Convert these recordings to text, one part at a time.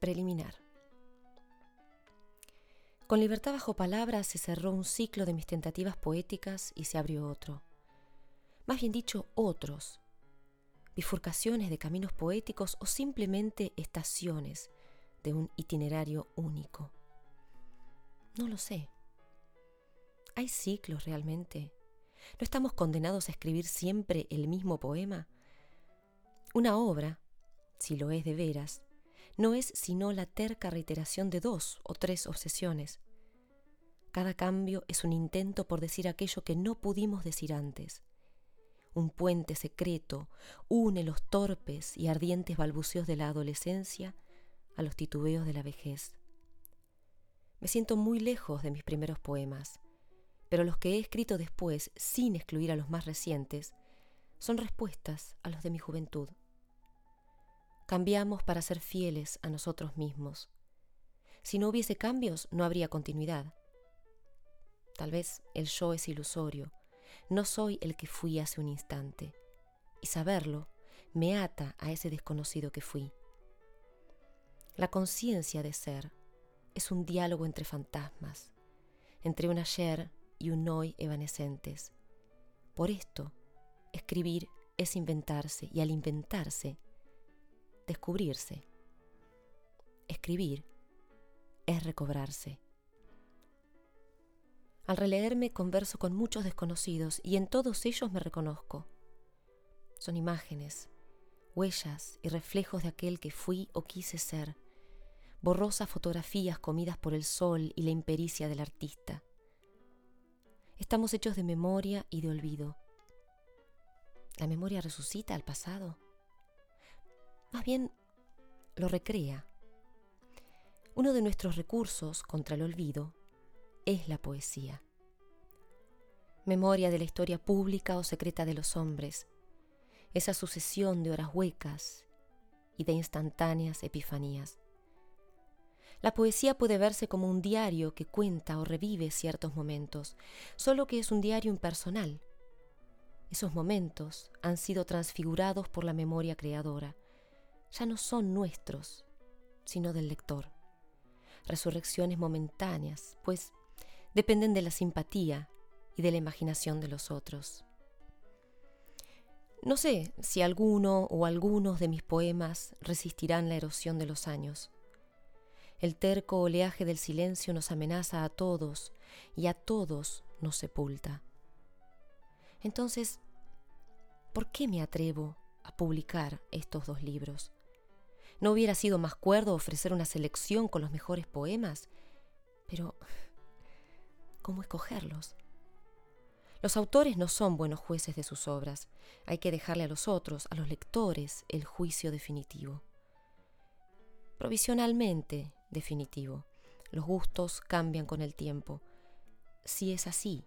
Preliminar. Con libertad bajo palabras se cerró un ciclo de mis tentativas poéticas y se abrió otro. Más bien dicho, otros. Bifurcaciones de caminos poéticos o simplemente estaciones de un itinerario único. No lo sé. ¿Hay ciclos realmente? ¿No estamos condenados a escribir siempre el mismo poema? Una obra, si lo es de veras, no es sino la terca reiteración de dos o tres obsesiones. Cada cambio es un intento por decir aquello que no pudimos decir antes. Un puente secreto une los torpes y ardientes balbuceos de la adolescencia a los titubeos de la vejez. Me siento muy lejos de mis primeros poemas, pero los que he escrito después, sin excluir a los más recientes, son respuestas a los de mi juventud. Cambiamos para ser fieles a nosotros mismos. Si no hubiese cambios, no habría continuidad. Tal vez el yo es ilusorio. No soy el que fui hace un instante. Y saberlo me ata a ese desconocido que fui. La conciencia de ser es un diálogo entre fantasmas, entre un ayer y un hoy evanescentes. Por esto, escribir es inventarse y al inventarse descubrirse. Escribir es recobrarse. Al releerme converso con muchos desconocidos y en todos ellos me reconozco. Son imágenes, huellas y reflejos de aquel que fui o quise ser, borrosas fotografías comidas por el sol y la impericia del artista. Estamos hechos de memoria y de olvido. ¿La memoria resucita al pasado? Más bien lo recrea. Uno de nuestros recursos contra el olvido es la poesía. Memoria de la historia pública o secreta de los hombres, esa sucesión de horas huecas y de instantáneas epifanías. La poesía puede verse como un diario que cuenta o revive ciertos momentos, solo que es un diario impersonal. Esos momentos han sido transfigurados por la memoria creadora, ya no son nuestros, sino del lector. Resurrecciones momentáneas, pues dependen de la simpatía y de la imaginación de los otros. No sé si alguno o algunos de mis poemas resistirán la erosión de los años. El terco oleaje del silencio nos amenaza a todos y a todos nos sepulta. Entonces, ¿por qué me atrevo a publicar estos dos libros? ¿No hubiera sido más cuerdo ofrecer una selección con los mejores poemas? Pero, ¿cómo escogerlos? Los autores no son buenos jueces de sus obras. Hay que dejarle a los otros, a los lectores, el juicio definitivo. Provisionalmente definitivo. Los gustos cambian con el tiempo. Si es así,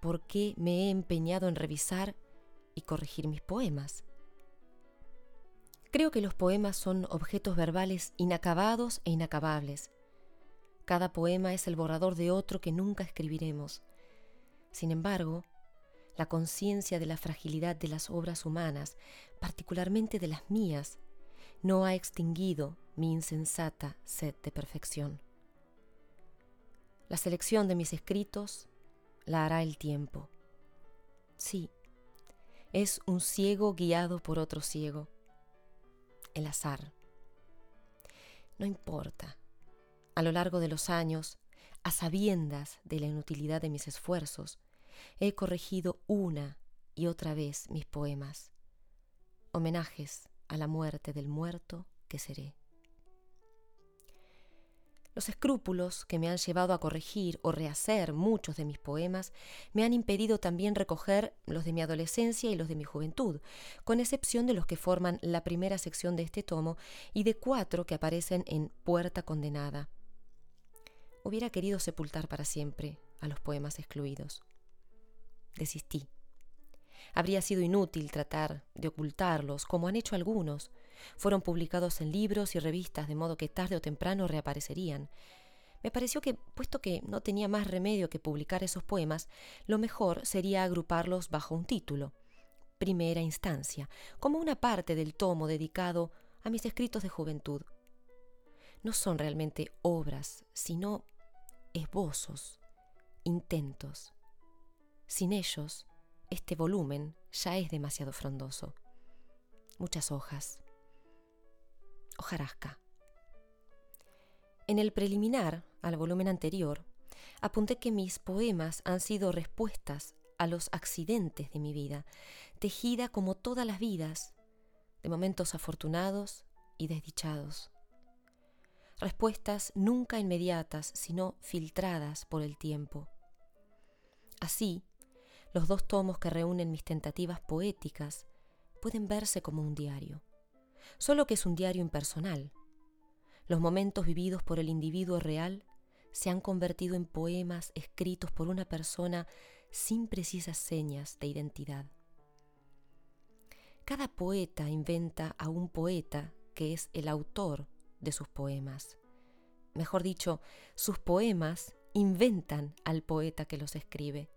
¿por qué me he empeñado en revisar y corregir mis poemas? Creo que los poemas son objetos verbales inacabados e inacabables. Cada poema es el borrador de otro que nunca escribiremos. Sin embargo, la conciencia de la fragilidad de las obras humanas, particularmente de las mías, no ha extinguido mi insensata sed de perfección. La selección de mis escritos la hará el tiempo. Sí, es un ciego guiado por otro ciego el azar. No importa. A lo largo de los años, a sabiendas de la inutilidad de mis esfuerzos, he corregido una y otra vez mis poemas, homenajes a la muerte del muerto que seré. Los escrúpulos que me han llevado a corregir o rehacer muchos de mis poemas me han impedido también recoger los de mi adolescencia y los de mi juventud, con excepción de los que forman la primera sección de este tomo y de cuatro que aparecen en Puerta Condenada. Hubiera querido sepultar para siempre a los poemas excluidos. Desistí. Habría sido inútil tratar de ocultarlos, como han hecho algunos. Fueron publicados en libros y revistas, de modo que tarde o temprano reaparecerían. Me pareció que, puesto que no tenía más remedio que publicar esos poemas, lo mejor sería agruparlos bajo un título. Primera instancia, como una parte del tomo dedicado a mis escritos de juventud. no son realmente obras, sino esbozos, intentos. Sin ellos, este volumen ya es demasiado frondoso. Muchas hojas. Hojarasca. En el preliminar al volumen anterior, apunté que mis poemas han sido respuestas a los accidentes de mi vida, tejida como todas las vidas, de momentos afortunados y desdichados. Respuestas nunca inmediatas, sino filtradas por el tiempo. Así, los dos tomos que reúnen mis tentativas poéticas pueden verse como un diario, solo que es un diario impersonal. Los momentos vividos por el individuo real se han convertido en poemas escritos por una persona sin precisas señas de identidad. Cada poeta inventa a un poeta que es el autor de sus poemas. Mejor dicho, sus poemas inventan al poeta que los escribe.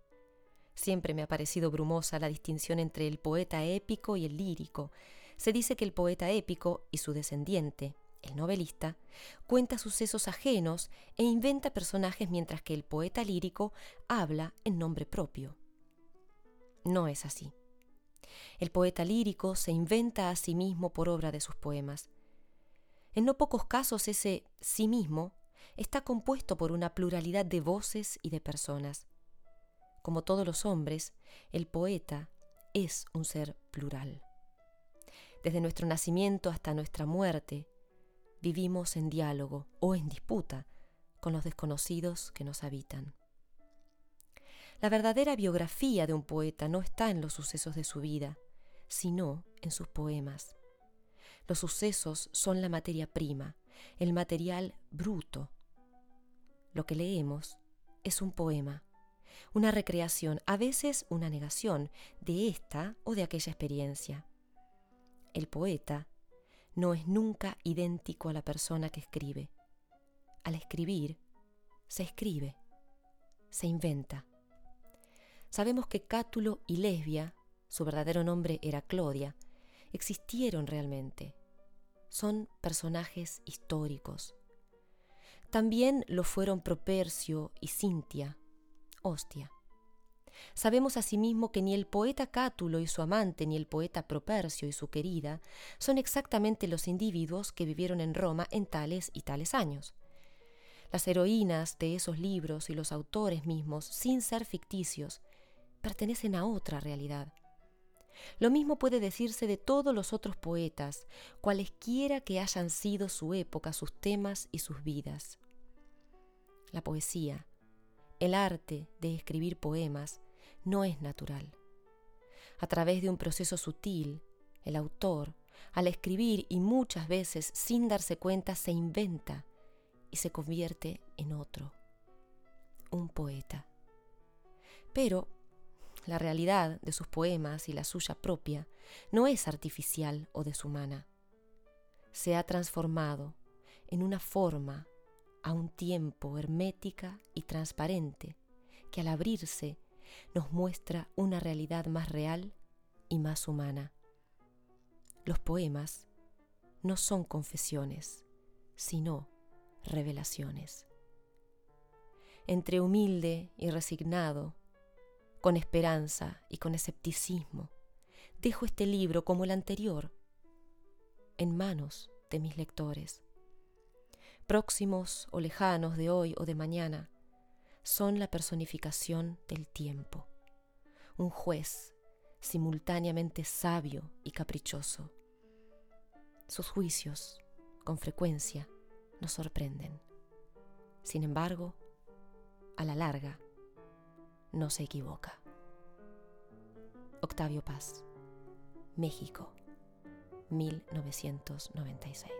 Siempre me ha parecido brumosa la distinción entre el poeta épico y el lírico. Se dice que el poeta épico y su descendiente, el novelista, cuenta sucesos ajenos e inventa personajes mientras que el poeta lírico habla en nombre propio. No es así. El poeta lírico se inventa a sí mismo por obra de sus poemas. En no pocos casos ese sí mismo está compuesto por una pluralidad de voces y de personas. Como todos los hombres, el poeta es un ser plural. Desde nuestro nacimiento hasta nuestra muerte, vivimos en diálogo o en disputa con los desconocidos que nos habitan. La verdadera biografía de un poeta no está en los sucesos de su vida, sino en sus poemas. Los sucesos son la materia prima, el material bruto. Lo que leemos es un poema, una recreación, a veces una negación de esta o de aquella experiencia. El poeta no es nunca idéntico a la persona que escribe. Al escribir, se escribe, se inventa. Sabemos que Cátulo y Lesbia, su verdadero nombre era Clodia, existieron realmente. Son personajes históricos. También lo fueron Propercio y Cintia, Hostia. Sabemos asimismo que ni el poeta Cátulo y su amante, ni el poeta Propercio y su querida, son exactamente los individuos que vivieron en Roma en tales y tales años. Las heroínas de esos libros y los autores mismos, sin ser ficticios, pertenecen a otra realidad. Lo mismo puede decirse de todos los otros poetas, cualesquiera que hayan sido su época, sus temas y sus vidas. La poesía, el arte de escribir poemas no es natural. A través de un proceso sutil, el autor, al escribir y muchas veces sin darse cuenta, se inventa y se convierte en otro, un poeta. Pero la realidad de sus poemas y la suya propia no es artificial o deshumana. Se ha transformado en una forma a un tiempo hermética y transparente que al abrirse nos muestra una realidad más real y más humana. Los poemas no son confesiones, sino revelaciones. Entre humilde y resignado, con esperanza y con escepticismo, dejo este libro como el anterior en manos de mis lectores próximos o lejanos de hoy o de mañana, son la personificación del tiempo, un juez simultáneamente sabio y caprichoso. Sus juicios, con frecuencia, nos sorprenden. Sin embargo, a la larga, no se equivoca. Octavio Paz, México, 1996.